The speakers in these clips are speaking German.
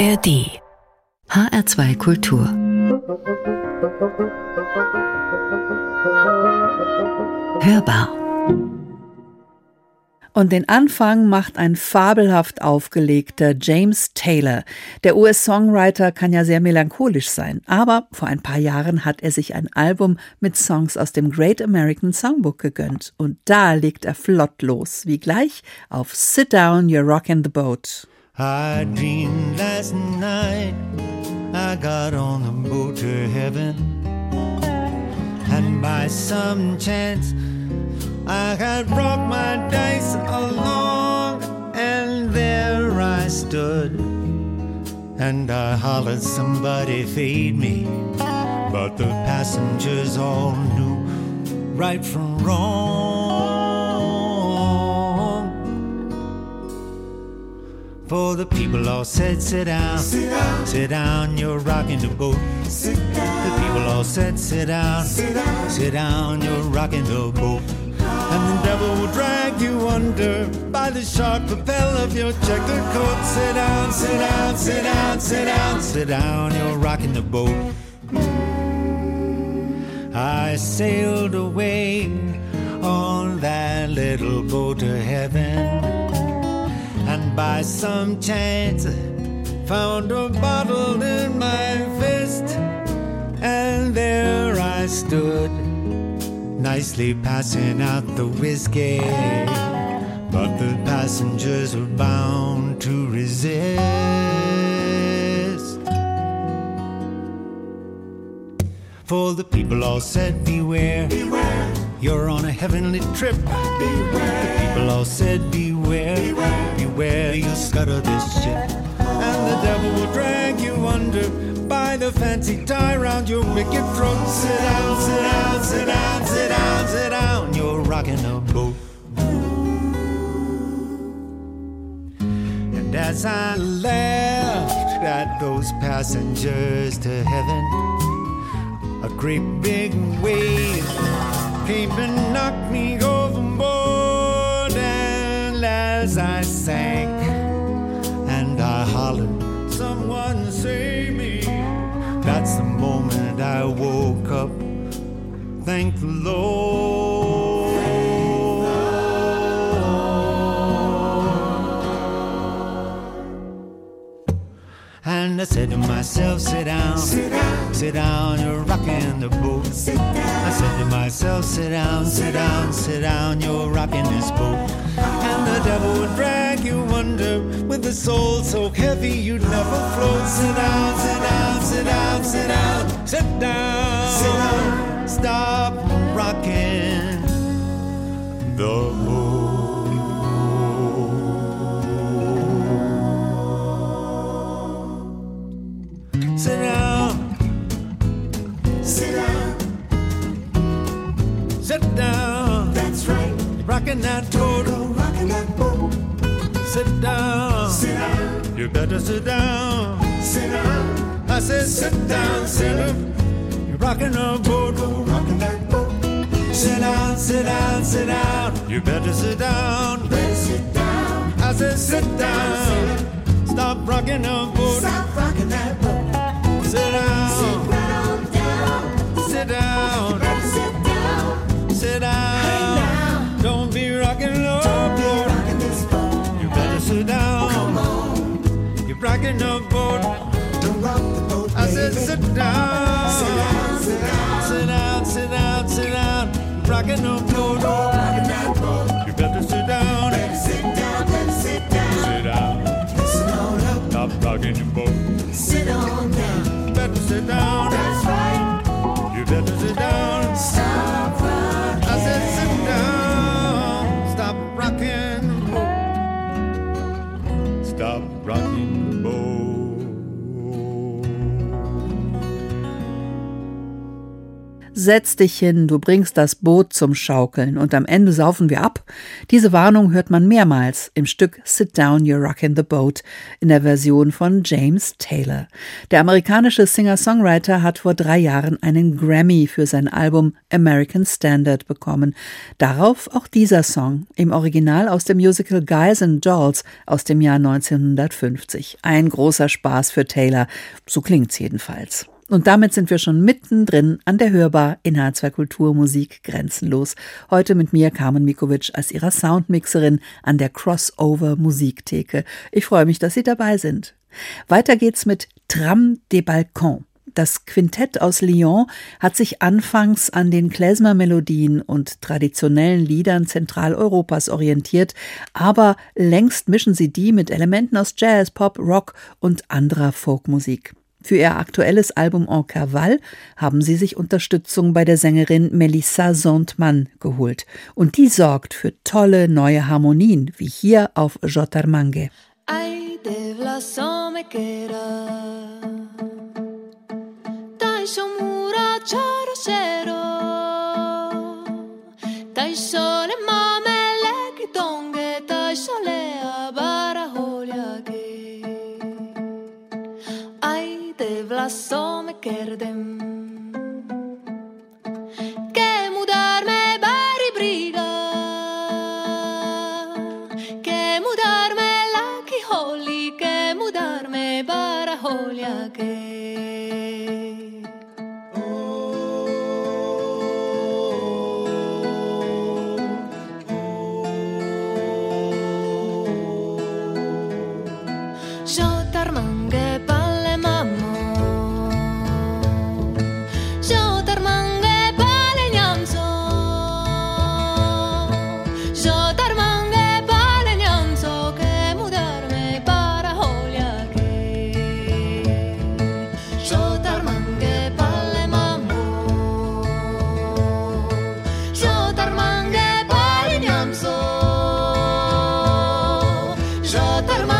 ARD HR2 Kultur Hörbar und den Anfang macht ein fabelhaft aufgelegter James Taylor. Der US-Songwriter kann ja sehr melancholisch sein, aber vor ein paar Jahren hat er sich ein Album mit Songs aus dem Great American Songbook gegönnt. Und da legt er flott los, wie gleich auf Sit Down, You're Rockin' the Boat. I dreamed last night I got on the boat to heaven And by some chance I had brought my dice along, and there I stood. And I hollered, somebody feed me. But the passengers all knew right from wrong. For the people all said, sit down, sit down, sit down you're rocking the boat. Sit down. The people all said, sit down, sit down, sit down you're rocking the boat. And the devil will drag you under by the sharp lapel of your checkered coat. Sit down, sit down, sit down, sit down, sit down, you're rocking the boat. I sailed away on that little boat to heaven. And by some chance, found a bottle in my fist. And there I stood nicely passing out the whiskey. But the passengers were bound to resist. For the people all said, Beware, beware. you're on a heavenly trip. Beware. The people all said, Beware, beware, beware you scuttle this ship. And the devil will drag you under by the fancy tie round your wicked throat. Sit down, sit down, sit down, sit down, sit down. You're rocking a boat. And as I laughed at those passengers to heaven, a great big wave came and knocked me overboard. As I sank and I hollered, someone save me. That's the moment I woke up. Thank the Lord. And I said to myself, sit down, sit down, sit down you're rocking the boat. Sit down. I said to myself, sit down, sit down, sit down, you're rocking this boat. And the devil would drag you under with a soul so heavy you'd never float. Sit down, sit down, sit down, sit down, sit down, sit down. Stop rocking the boat. Sit down, sit down, sit down. That's right. Rocking that boat, rocking that boat. Sit down, sit down. You better sit down, sit down. I said sit down, sit down. You're rocking a boat, rocking that boat. Sit down, sit down, sit down. You better sit down, better sit down. I said sit down. Stop rocking a boat. Stop rocking that boat. Sit down. Sit down. Sit down. sit down. Sit down. Rocking the boat. Don't rock the boat. I said sit down. Sit down. Sit down. Sit down. Sit down. Sit down. Rocking the boat. Rocking that boat. You better sit down. Better sit down. Better sit down. Sit down. Listen on up. Stop rocking your boat. Sit on down better sit down. That's setz dich hin, du bringst das Boot zum Schaukeln und am Ende saufen wir ab. Diese Warnung hört man mehrmals im Stück Sit Down, You're Rockin' the Boat in der Version von James Taylor. Der amerikanische Singer-Songwriter hat vor drei Jahren einen Grammy für sein Album American Standard bekommen. Darauf auch dieser Song, im Original aus dem Musical Guys and Dolls aus dem Jahr 1950. Ein großer Spaß für Taylor, so klingt's jedenfalls. Und damit sind wir schon mittendrin an der Hörbar in H2 Kulturmusik grenzenlos. Heute mit mir Carmen Mikovic als ihrer Soundmixerin an der Crossover Musiktheke. Ich freue mich, dass Sie dabei sind. Weiter geht's mit Tram des Balcons. Das Quintett aus Lyon hat sich anfangs an den Klezmer-Melodien und traditionellen Liedern Zentraleuropas orientiert, aber längst mischen sie die mit Elementen aus Jazz, Pop, Rock und anderer Folkmusik. Für ihr aktuelles Album En Cavale haben sie sich Unterstützung bei der Sängerin Melissa Sondmann geholt. Und die sorgt für tolle neue Harmonien, wie hier auf Jotarmange. Ay, de passo me kerdem Ke mudar me bari briga. Ke mudar me laki holi Ke mudar me bara holi ake já te armar.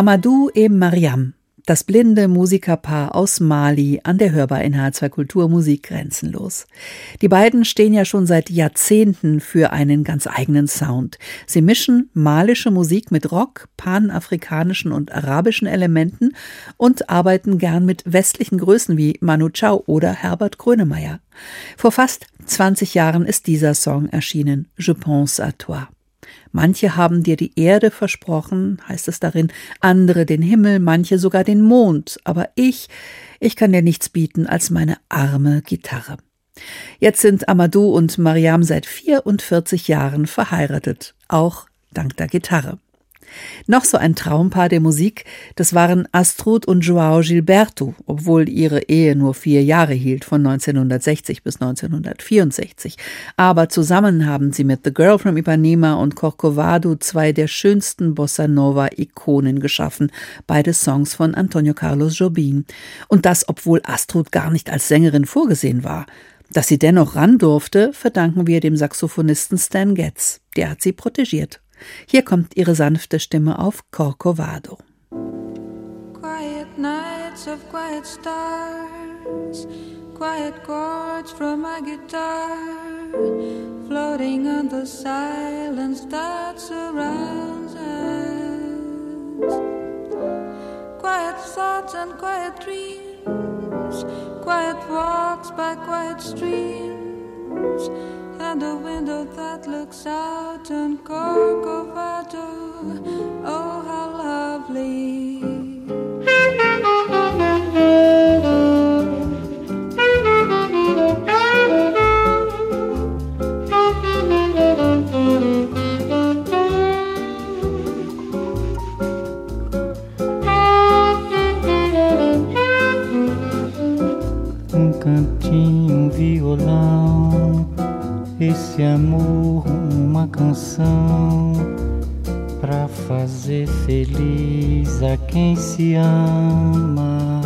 Amadou et Mariam, das blinde Musikerpaar aus Mali an der Hörbar in H2 Kultur Musik grenzenlos. Die beiden stehen ja schon seit Jahrzehnten für einen ganz eigenen Sound. Sie mischen malische Musik mit Rock, panafrikanischen und arabischen Elementen und arbeiten gern mit westlichen Größen wie Manu Chao oder Herbert Grönemeyer. Vor fast 20 Jahren ist dieser Song erschienen, Je pense à toi. Manche haben dir die Erde versprochen, heißt es darin, andere den Himmel, manche sogar den Mond, aber ich, ich kann dir nichts bieten als meine arme Gitarre. Jetzt sind Amadou und Mariam seit 44 Jahren verheiratet, auch dank der Gitarre. Noch so ein Traumpaar der Musik, das waren Astrud und Joao Gilberto, obwohl ihre Ehe nur vier Jahre hielt, von 1960 bis 1964. Aber zusammen haben sie mit The Girl from Ipanema und Corcovado zwei der schönsten Bossa Nova-Ikonen geschaffen, beide Songs von Antonio Carlos Jobim. Und das, obwohl Astrud gar nicht als Sängerin vorgesehen war. Dass sie dennoch ran durfte, verdanken wir dem Saxophonisten Stan Getz. Der hat sie protegiert. Hier kommt ihre sanfte Stimme auf Corcovado. Quiet nights of quiet stars, quiet chords from my guitar, floating on the silence that surrounds us. Quiet thoughts and quiet dreams, quiet walks by quiet streams and a window that looks out on Corcovado. Oh, how lovely! Feliz a quem se ama.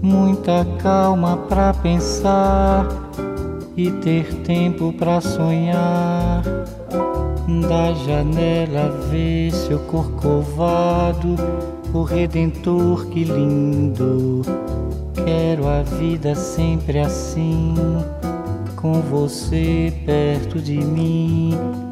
Muita calma para pensar e ter tempo para sonhar. Da janela ver seu corcovado, o redentor que lindo. Quero a vida sempre assim com você perto de mim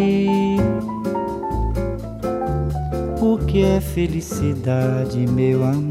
felicidade, meu amor.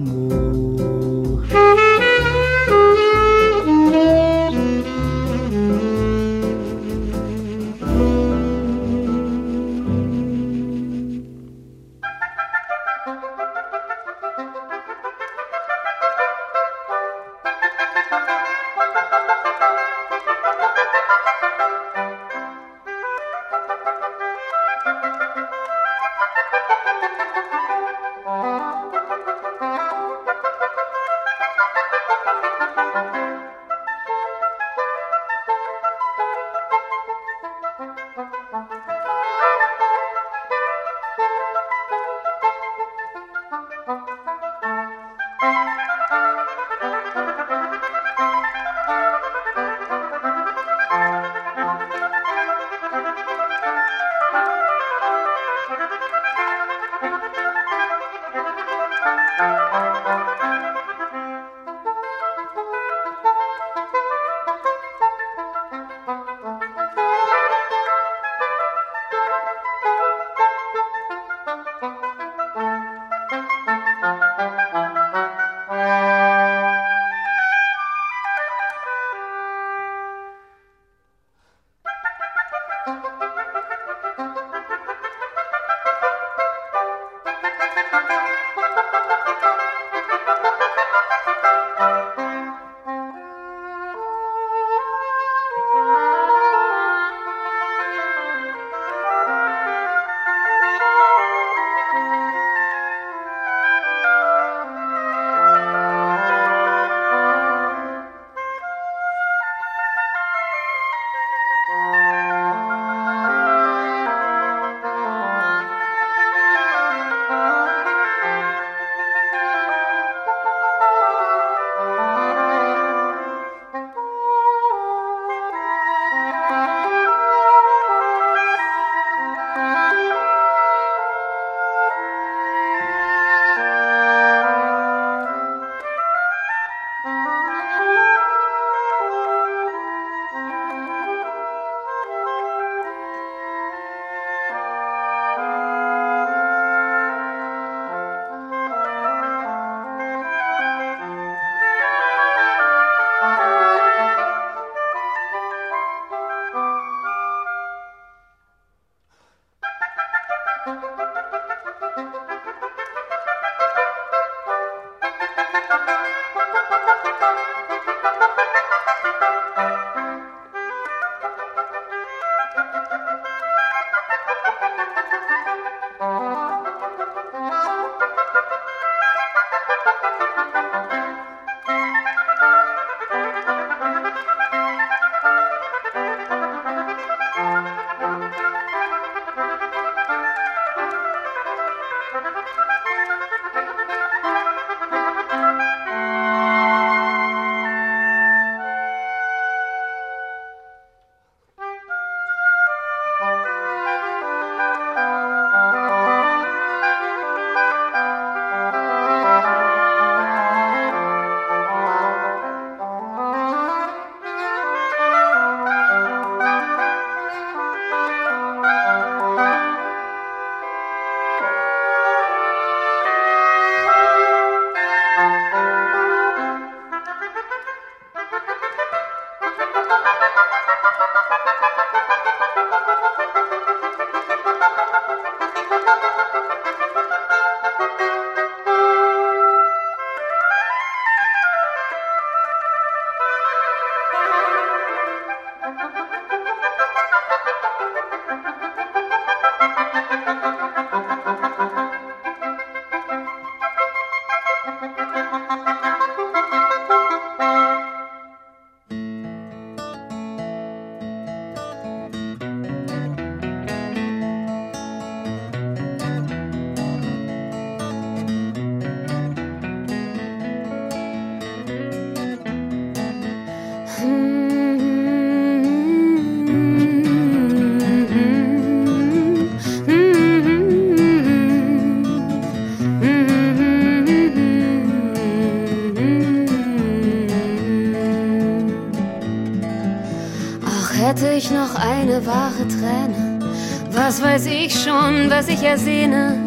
Ich ersehne?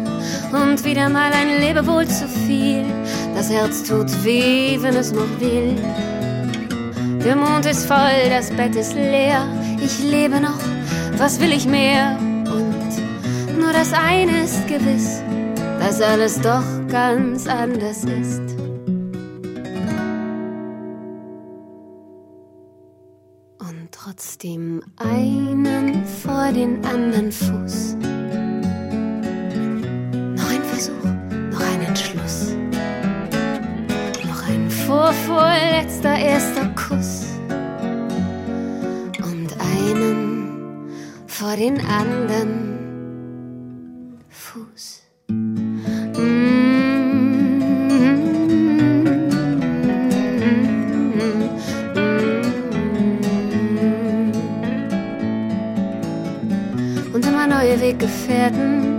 Und wieder mal ein Lebewohl zu viel. Das Herz tut weh, wenn es noch will. Der Mond ist voll, das Bett ist leer. Ich lebe noch, was will ich mehr? Und nur das eine ist gewiss, dass alles doch ganz anders ist. Und trotzdem einen vor den anderen Fuß. Versuch, noch ein Entschluss. Noch ein vorvorletzter erster Kuss. Und einen vor den anderen Fuß. Weggefährten,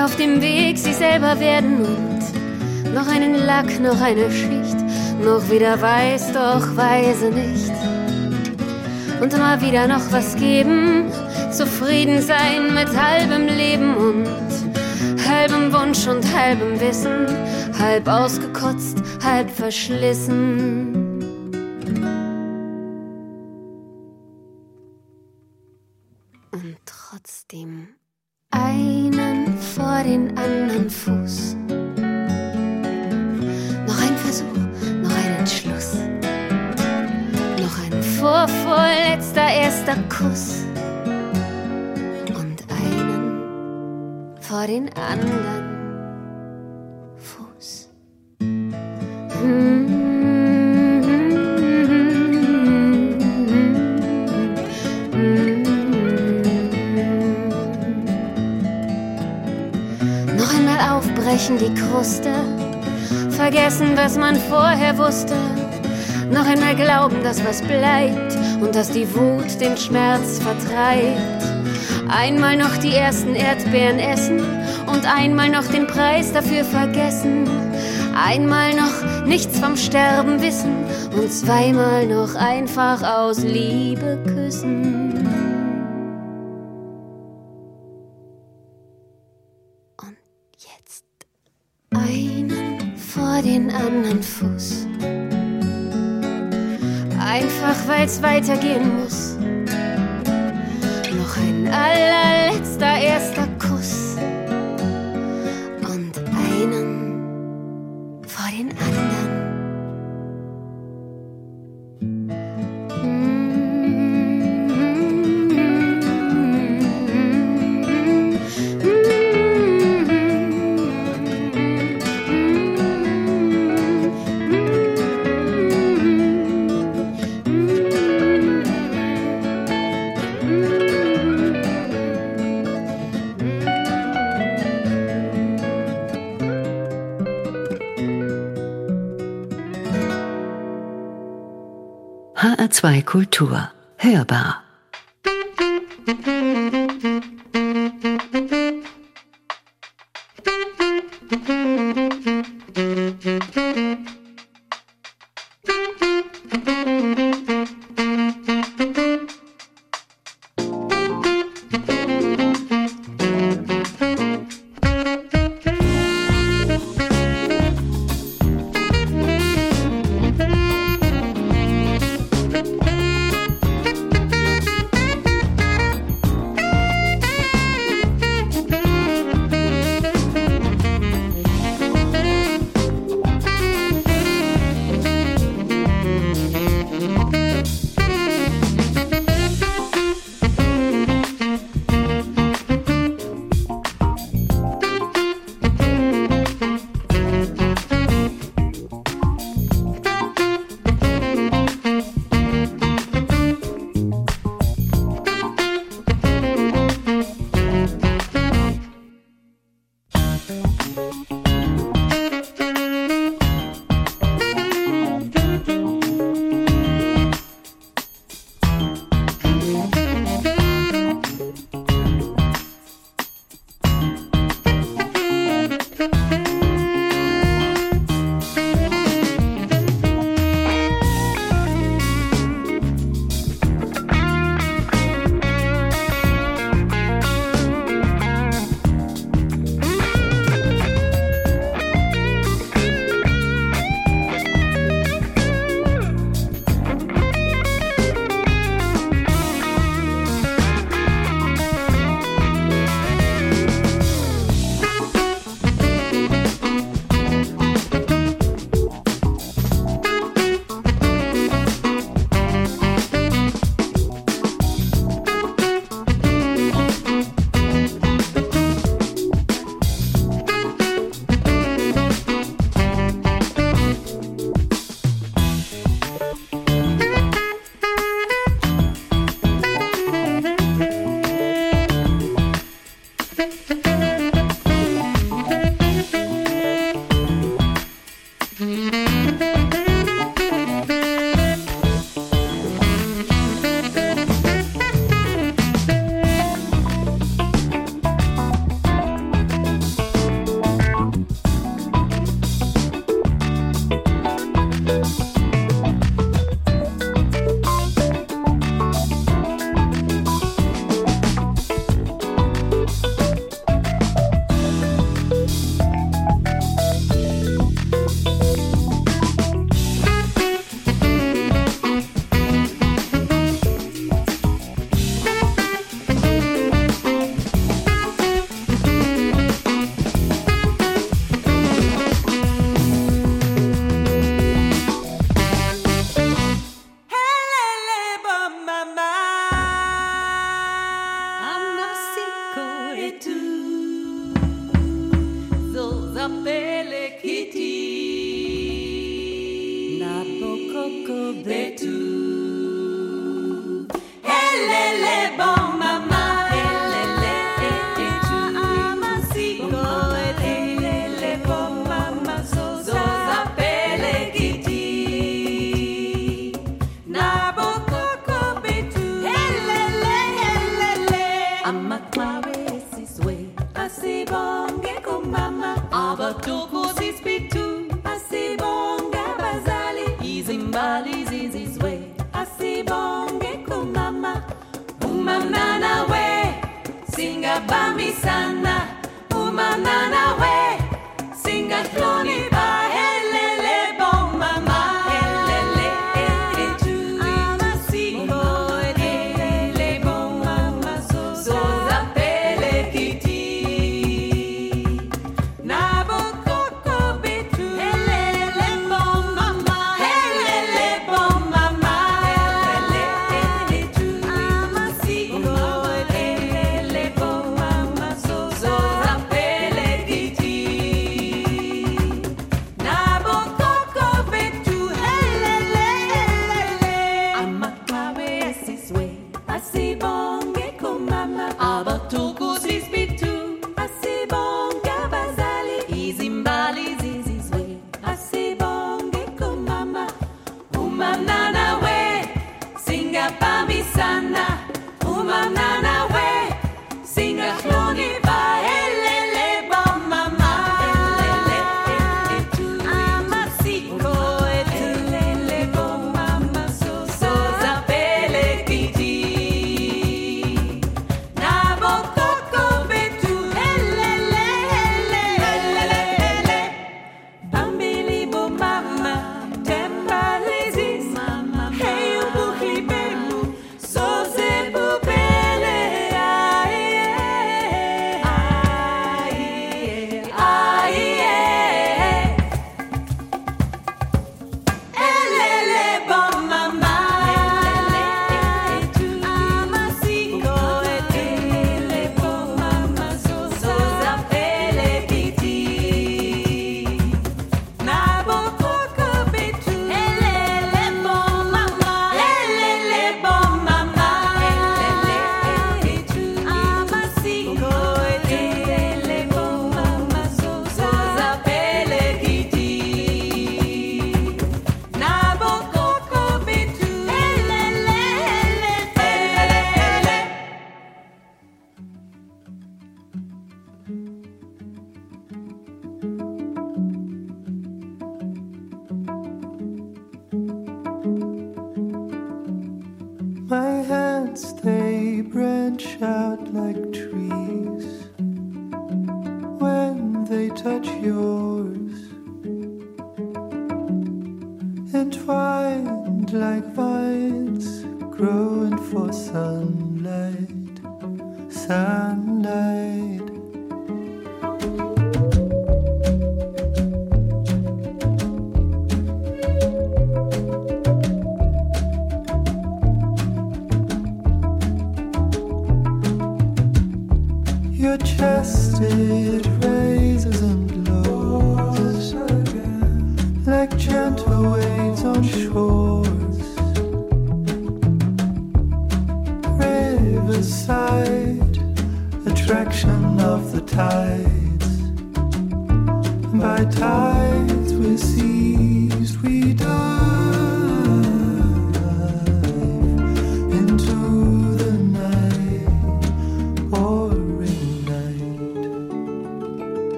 auf dem Weg sie selber werden und noch einen Lack, noch eine Schicht, noch wieder weiß, doch weise nicht. Und immer wieder noch was geben, zufrieden sein mit halbem Leben und halbem Wunsch und halbem Wissen, halb ausgekotzt, halb verschlissen. Man vorher wusste. Noch einmal glauben, dass was bleibt und dass die Wut den Schmerz vertreibt. Einmal noch die ersten Erdbeeren essen und einmal noch den Preis dafür vergessen. Einmal noch nichts vom Sterben wissen und zweimal noch einfach aus Liebe küssen. Den anderen Fuß. Einfach weil's weitergehen muss. Noch ein allerletzter erster Kuss. Und einen vor den anderen. Kultur. Hörbar. vamisana umanana we singa singatloni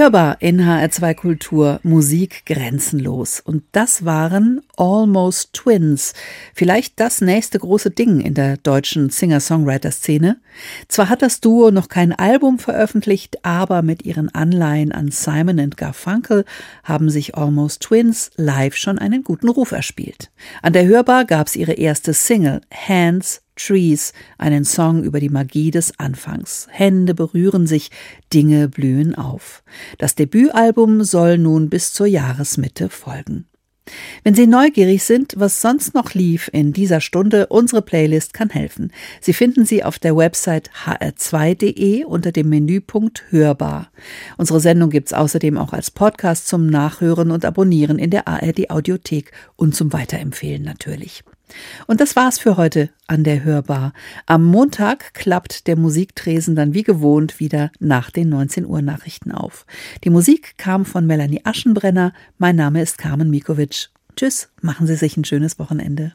Hörbar in HR2 Kultur, Musik grenzenlos. Und das waren Almost Twins. Vielleicht das nächste große Ding in der deutschen Singer-Songwriter-Szene. Zwar hat das Duo noch kein Album veröffentlicht, aber mit ihren Anleihen an Simon Garfunkel haben sich Almost Twins live schon einen guten Ruf erspielt. An der Hörbar gab es ihre erste Single, Hands Trees, einen Song über die Magie des Anfangs. Hände berühren sich, Dinge blühen auf. Das Debütalbum soll nun bis zur Jahresmitte folgen. Wenn Sie neugierig sind, was sonst noch lief in dieser Stunde, unsere Playlist kann helfen. Sie finden sie auf der Website hr2.de unter dem Menüpunkt Hörbar. Unsere Sendung gibt es außerdem auch als Podcast zum Nachhören und Abonnieren in der ARD Audiothek und zum Weiterempfehlen natürlich. Und das war's für heute an der Hörbar. Am Montag klappt der Musiktresen dann wie gewohnt wieder nach den 19 Uhr Nachrichten auf. Die Musik kam von Melanie Aschenbrenner. Mein Name ist Carmen Mikovic. Tschüss, machen Sie sich ein schönes Wochenende.